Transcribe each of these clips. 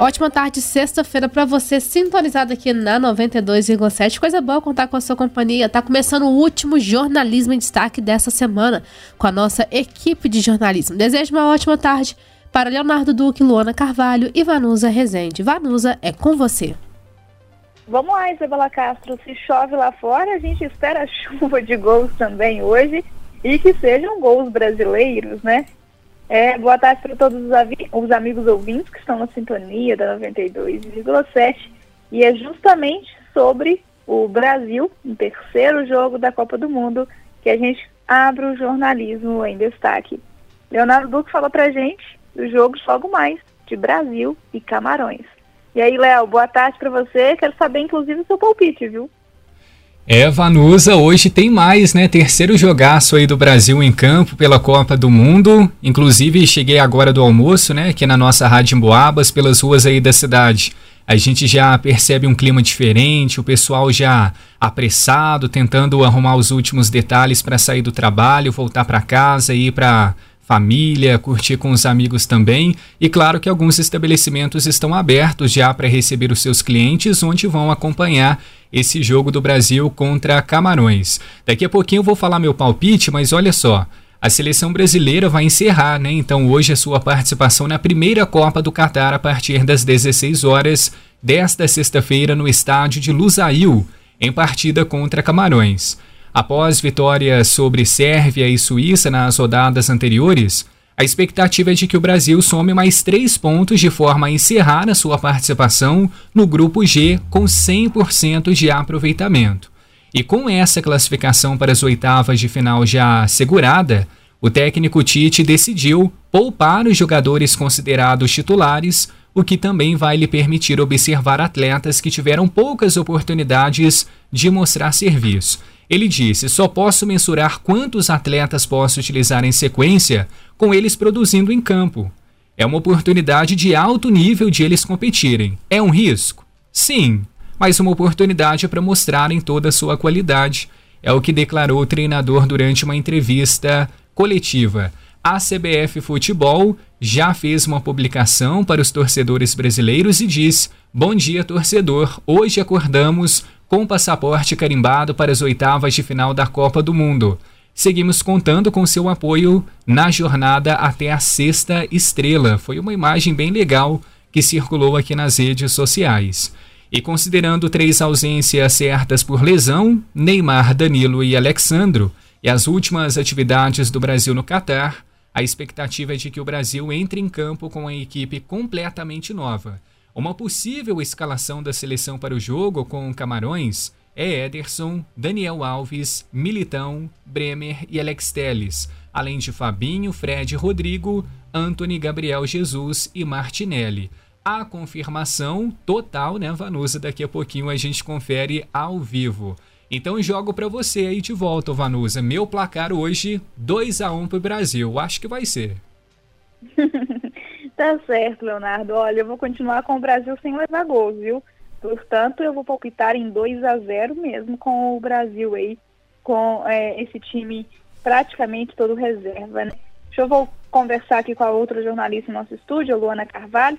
Ótima tarde, sexta-feira para você, sintonizado aqui na 92,7. Coisa boa contar com a sua companhia. Tá começando o último jornalismo em destaque dessa semana com a nossa equipe de jornalismo. Desejo uma ótima tarde para Leonardo Duque, Luana Carvalho e Vanusa Rezende. Vanusa, é com você. Vamos lá, Isabela Castro. Se chove lá fora, a gente espera chuva de gols também hoje e que sejam gols brasileiros, né? É, boa tarde para todos os, os, amigos ouvintes que estão na sintonia da 92,7 e é justamente sobre o Brasil, no terceiro jogo da Copa do Mundo, que a gente abre o jornalismo em destaque. Leonardo Duque falou para gente do jogo logo mais de Brasil e Camarões. E aí, Léo, boa tarde para você. Quero saber, inclusive, o seu palpite, viu? É, Vanusa, hoje tem mais, né? Terceiro jogaço aí do Brasil em campo pela Copa do Mundo. Inclusive, cheguei agora do almoço, né? Aqui na nossa Rádio Emboabas, pelas ruas aí da cidade. A gente já percebe um clima diferente, o pessoal já apressado, tentando arrumar os últimos detalhes para sair do trabalho, voltar para casa e ir para família, curtir com os amigos também. E claro que alguns estabelecimentos estão abertos já para receber os seus clientes, onde vão acompanhar esse jogo do Brasil contra Camarões. Daqui a pouquinho eu vou falar meu palpite, mas olha só. A seleção brasileira vai encerrar, né? Então, hoje a sua participação na primeira Copa do Catar a partir das 16 horas desta sexta-feira no estádio de Lusail, em partida contra Camarões. Após vitórias sobre Sérvia e Suíça nas rodadas anteriores, a expectativa é de que o Brasil some mais três pontos de forma a encerrar a sua participação no Grupo G com 100% de aproveitamento. E com essa classificação para as oitavas de final já assegurada, o técnico Tite decidiu poupar os jogadores considerados titulares, o que também vai lhe permitir observar atletas que tiveram poucas oportunidades de mostrar serviço. Ele disse: só posso mensurar quantos atletas posso utilizar em sequência com eles produzindo em campo. É uma oportunidade de alto nível de eles competirem. É um risco? Sim, mas uma oportunidade para mostrarem toda a sua qualidade. É o que declarou o treinador durante uma entrevista coletiva. A CBF Futebol já fez uma publicação para os torcedores brasileiros e diz: Bom dia, torcedor. Hoje acordamos com passaporte carimbado para as oitavas de final da Copa do Mundo. Seguimos contando com seu apoio na jornada até a sexta estrela. Foi uma imagem bem legal que circulou aqui nas redes sociais. E considerando três ausências certas por lesão, Neymar, Danilo e Alexandro, e as últimas atividades do Brasil no Catar, a expectativa é de que o Brasil entre em campo com a equipe completamente nova uma possível escalação da seleção para o jogo com Camarões é Ederson, Daniel Alves, Militão, Bremer e Alex Teles, além de Fabinho, Fred Rodrigo, Anthony Gabriel Jesus e Martinelli. A confirmação total, né, Vanusa? Daqui a pouquinho a gente confere ao vivo. Então jogo para você aí de volta, Vanusa. Meu placar hoje, 2 a 1 para o Brasil. Acho que vai ser. Tá certo, Leonardo. Olha, eu vou continuar com o Brasil sem levar gols, viu? Portanto, eu vou palpitar em 2 a 0 mesmo com o Brasil aí, com é, esse time praticamente todo reserva, né? Deixa eu vou conversar aqui com a outra jornalista no nosso estúdio, Luana Carvalho,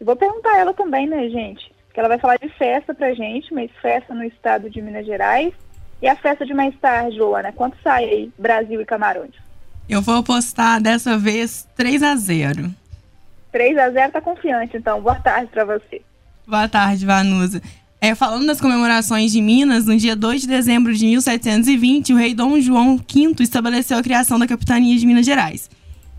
e vou perguntar a ela também, né, gente? Que ela vai falar de festa pra gente, mas festa no estado de Minas Gerais. E a festa de mais tarde, Luana, quanto sai aí Brasil e Camarões? Eu vou apostar dessa vez 3 a 0 3 a 0 tá confiante, então. Boa tarde para você. Boa tarde, Vanusa. É, falando das comemorações de Minas, no dia 2 de dezembro de 1720, o rei Dom João V estabeleceu a criação da capitania de Minas Gerais.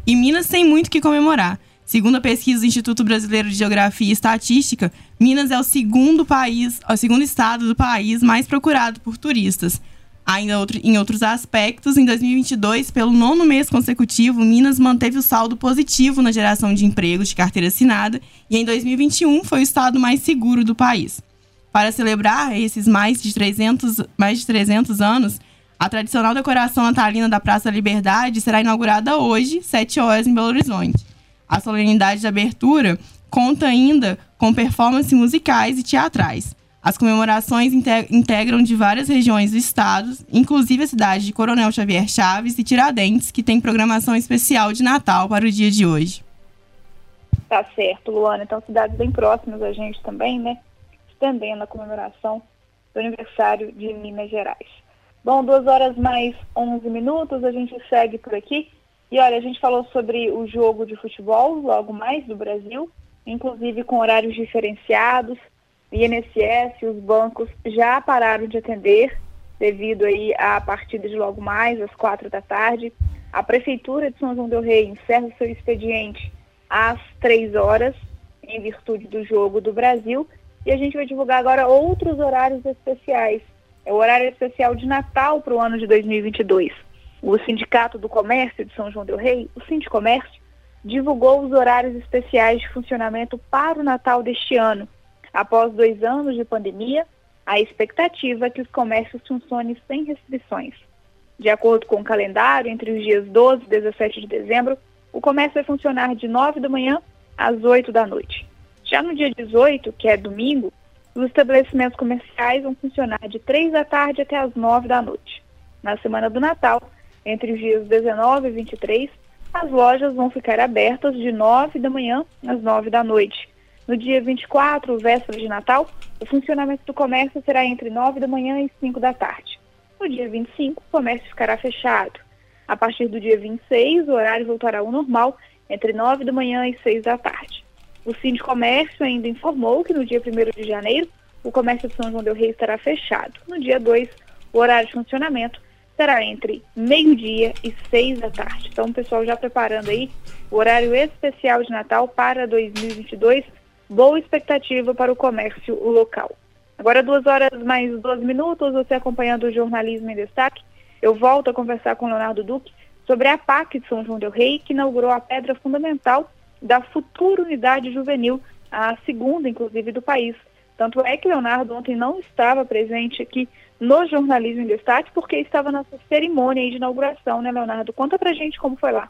E Minas tem muito o que comemorar. Segundo a pesquisa do Instituto Brasileiro de Geografia e Estatística, Minas é o segundo país, o segundo estado do país mais procurado por turistas. Ainda outro, em outros aspectos, em 2022, pelo nono mês consecutivo, Minas manteve o saldo positivo na geração de empregos de carteira assinada e em 2021 foi o estado mais seguro do país. Para celebrar esses mais de 300, mais de 300 anos, a tradicional decoração natalina da Praça da Liberdade será inaugurada hoje, 7 horas, em Belo Horizonte. A solenidade de abertura conta ainda com performances musicais e teatrais. As comemorações integram de várias regiões do estado, inclusive a cidade de Coronel Xavier Chaves e Tiradentes, que tem programação especial de Natal para o dia de hoje. Tá certo, Luana. Então, cidades bem próximas a gente também, né? Estendendo a comemoração do aniversário de Minas Gerais. Bom, duas horas mais 11 minutos, a gente segue por aqui. E olha, a gente falou sobre o jogo de futebol, logo mais, do Brasil, inclusive com horários diferenciados. O INSS e os bancos já pararam de atender devido aí à partida de logo mais, às quatro da tarde. A Prefeitura de São João del Rei encerra seu expediente às três horas, em virtude do jogo do Brasil. E a gente vai divulgar agora outros horários especiais. É o horário especial de Natal para o ano de 2022. O Sindicato do Comércio de São João del Rei, o Sindicomércio, divulgou os horários especiais de funcionamento para o Natal deste ano. Após dois anos de pandemia, a expectativa é que os comércios funcionem sem restrições. De acordo com o calendário, entre os dias 12 e 17 de dezembro, o comércio vai funcionar de 9 da manhã às 8 da noite. Já no dia 18, que é domingo, os estabelecimentos comerciais vão funcionar de 3 da tarde até as 9 da noite. Na semana do Natal, entre os dias 19 e 23, as lojas vão ficar abertas de 9 da manhã às 9 da noite. No dia 24, véspera de Natal, o funcionamento do comércio será entre 9 da manhã e 5 da tarde. No dia 25, o comércio ficará fechado. A partir do dia 26, o horário voltará ao normal, entre 9 da manhã e 6 da tarde. O Cindy Comércio ainda informou que no dia 1 de janeiro, o comércio de São João del Rei estará fechado. No dia 2, o horário de funcionamento será entre meio-dia e seis da tarde. Então, pessoal já preparando aí o horário especial de Natal para 2022. Boa expectativa para o comércio local. Agora, duas horas mais 12 minutos, você acompanhando o Jornalismo em Destaque. Eu volto a conversar com Leonardo Duque sobre a PAC de São João del Rei, que inaugurou a pedra fundamental da futura unidade juvenil, a segunda, inclusive, do país. Tanto é que Leonardo ontem não estava presente aqui no Jornalismo em Destaque, porque estava nessa cerimônia de inauguração, né, Leonardo? Conta pra gente como foi lá.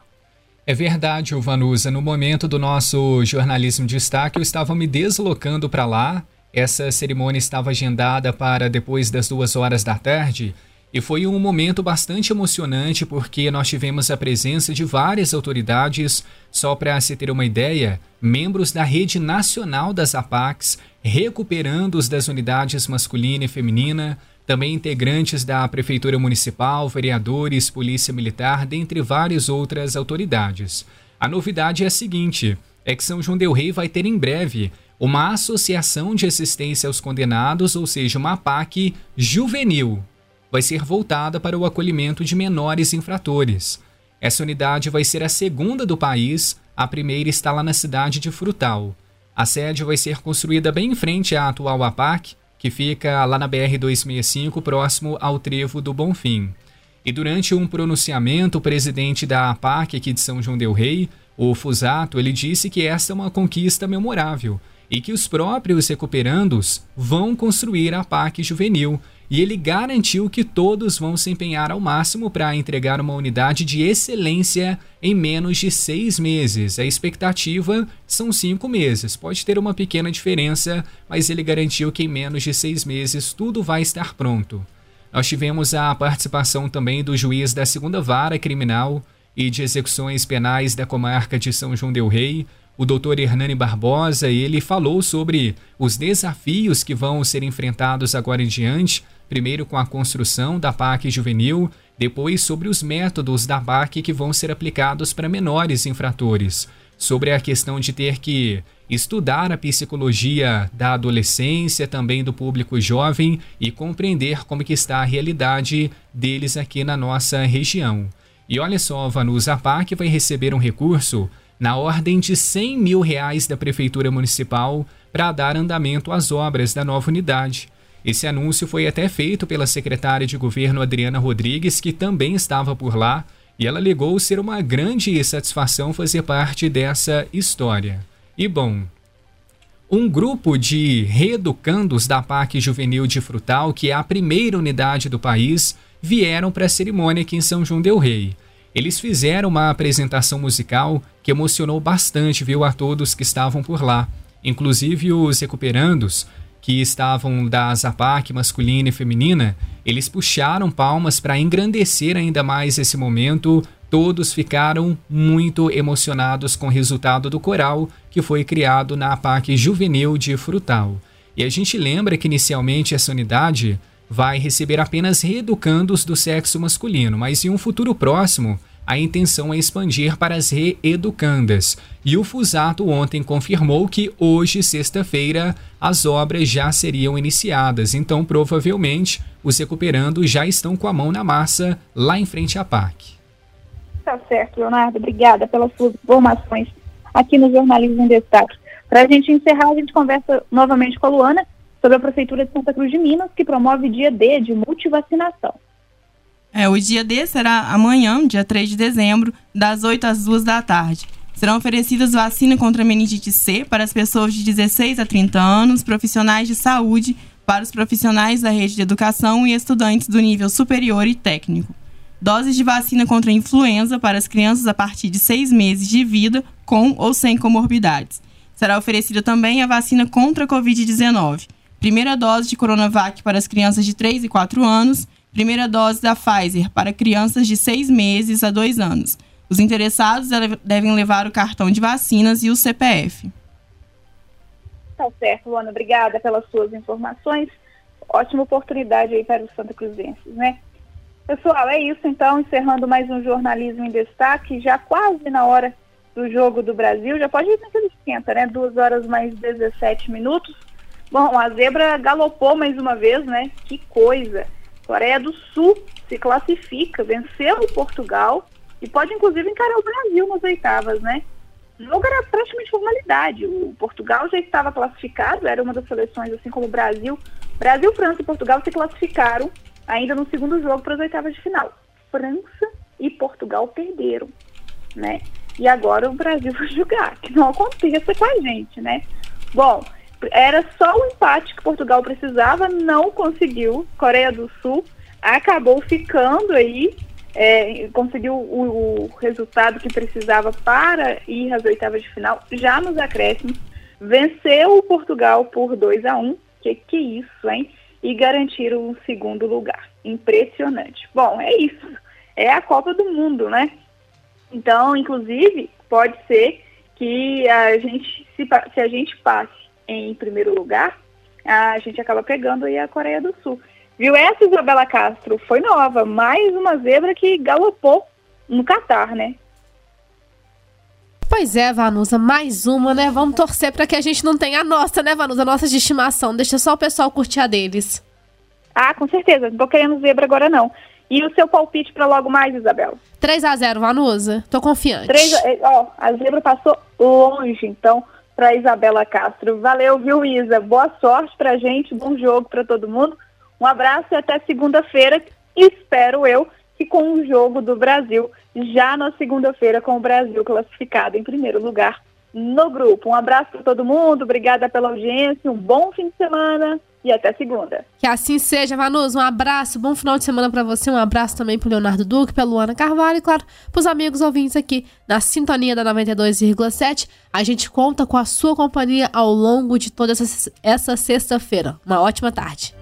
É verdade, Vanusa. No momento do nosso Jornalismo em Destaque, eu estava me deslocando para lá. Essa cerimônia estava agendada para depois das duas horas da tarde. E foi um momento bastante emocionante porque nós tivemos a presença de várias autoridades, só para se ter uma ideia, membros da Rede Nacional das APACs, recuperando os das unidades masculina e feminina, também integrantes da Prefeitura Municipal, vereadores, Polícia Militar, dentre várias outras autoridades. A novidade é a seguinte: é que São João Del Rei vai ter em breve uma associação de assistência aos condenados, ou seja, uma APAC juvenil. Vai ser voltada para o acolhimento de menores infratores. Essa unidade vai ser a segunda do país, a primeira está lá na cidade de Frutal. A sede vai ser construída bem em frente à atual APAC, que fica lá na BR-265, próximo ao trevo do Bonfim. E durante um pronunciamento, o presidente da APAC aqui de São João del Rei, o Fusato, ele disse que esta é uma conquista memorável e que os próprios recuperandos vão construir a PAC juvenil, e ele garantiu que todos vão se empenhar ao máximo para entregar uma unidade de excelência em menos de seis meses. A expectativa são cinco meses. Pode ter uma pequena diferença, mas ele garantiu que em menos de seis meses tudo vai estar pronto. Nós tivemos a participação também do juiz da segunda vara criminal e de execuções penais da comarca de São João del Rei, o doutor Hernani Barbosa, ele falou sobre os desafios que vão ser enfrentados agora em diante primeiro com a construção da PAC juvenil, depois sobre os métodos da PAC que vão ser aplicados para menores infratores, sobre a questão de ter que estudar a psicologia da adolescência, também do público jovem e compreender como que está a realidade deles aqui na nossa região. E olha só, Vanus, a PAC vai receber um recurso na ordem de 100 mil reais da Prefeitura Municipal para dar andamento às obras da nova unidade. Esse anúncio foi até feito pela secretária de governo Adriana Rodrigues, que também estava por lá, e ela alegou ser uma grande satisfação fazer parte dessa história. E bom, um grupo de reeducandos da PAC Juvenil de Frutal, que é a primeira unidade do país, vieram para a cerimônia aqui em São João del Rei. Eles fizeram uma apresentação musical que emocionou bastante, viu, a todos que estavam por lá. Inclusive os recuperandos que estavam da Zapac masculina e feminina, eles puxaram palmas para engrandecer ainda mais esse momento todos ficaram muito emocionados com o resultado do coral que foi criado na PAC Juvenil de Frutal. E a gente lembra que inicialmente essa unidade vai receber apenas reeducandos do sexo masculino, mas em um futuro próximo a intenção é expandir para as reeducandas. E o Fusato ontem confirmou que hoje, sexta-feira, as obras já seriam iniciadas, então provavelmente os recuperando já estão com a mão na massa lá em frente à PAC. Tá certo, Leonardo. Obrigada pelas suas informações aqui no Jornalismo em Destaque. Para a gente encerrar, a gente conversa novamente com a Luana sobre a Prefeitura de Santa Cruz de Minas, que promove dia D de multivacinação. O dia D será amanhã, dia 3 de dezembro, das 8 às 2 da tarde. Serão oferecidas vacinas contra meningite C para as pessoas de 16 a 30 anos, profissionais de saúde, para os profissionais da rede de educação e estudantes do nível superior e técnico. Doses de vacina contra a influenza para as crianças a partir de seis meses de vida, com ou sem comorbidades. Será oferecida também a vacina contra a Covid-19. Primeira dose de Coronavac para as crianças de 3 e 4 anos primeira dose da Pfizer para crianças de seis meses a dois anos. Os interessados devem levar o cartão de vacinas e o CPF. Tá certo, Luana. Obrigada pelas suas informações. Ótima oportunidade aí para os Santa Cruzenses, né? Pessoal, é isso então, encerrando mais um Jornalismo em Destaque, já quase na hora do Jogo do Brasil, já pode ir naquele esquenta, né? Duas horas mais 17 minutos. Bom, a zebra galopou mais uma vez, né? Que coisa! Coreia do Sul se classifica, venceu o Portugal e pode inclusive encarar o Brasil nas oitavas, né? O jogo era praticamente formalidade. O Portugal já estava classificado, era uma das seleções, assim como o Brasil. Brasil, França e Portugal se classificaram ainda no segundo jogo para as oitavas de final. França e Portugal perderam, né? E agora o Brasil vai jogar, que não aconteça com a gente, né? Bom, era só o empate que Portugal precisava, não conseguiu. Coreia do Sul acabou ficando aí, é, conseguiu o, o, resultado que precisava para ir às oitavas de final, já nos acréscimos. Venceu o Portugal por 2 a 1 um, que que isso, hein? E garantiram o segundo lugar. Impressionante. Bom, é isso. É a Copa do Mundo, né? Então, inclusive, pode ser que a gente, se, se a gente passe em primeiro lugar, a gente acaba pegando aí a Coreia do Sul. Viu essa, Isabela Castro? Foi nova, mais uma zebra que galopou no Catar, né? Pois é, Vanusa, mais uma, né? Vamos torcer para que a gente não tenha a nossa, né, Vanusa? A nossa de estimação. Deixa só o pessoal curtir a deles. Ah, com certeza. Não tô querendo zebra agora, não. E o seu palpite para logo mais, Isabela? 3 a 0 Vanusa. Tô confiante. 3, ó, a zebra passou longe, então para Isabela Castro. Valeu, viu, Isa? Boa sorte para gente, bom jogo para todo mundo. Um abraço e até segunda-feira. Espero eu que com o jogo do Brasil, já na segunda-feira, com o Brasil classificado em primeiro lugar no grupo. Um abraço para todo mundo, obrigada pela audiência, um bom fim de semana e até segunda. Que assim seja, Vanus. Um abraço, bom final de semana para você. Um abraço também pro Leonardo Duque, pela Luana Carvalho e, claro, pros amigos ouvintes aqui na sintonia da 92,7. A gente conta com a sua companhia ao longo de toda essa, essa sexta-feira. Uma ótima tarde.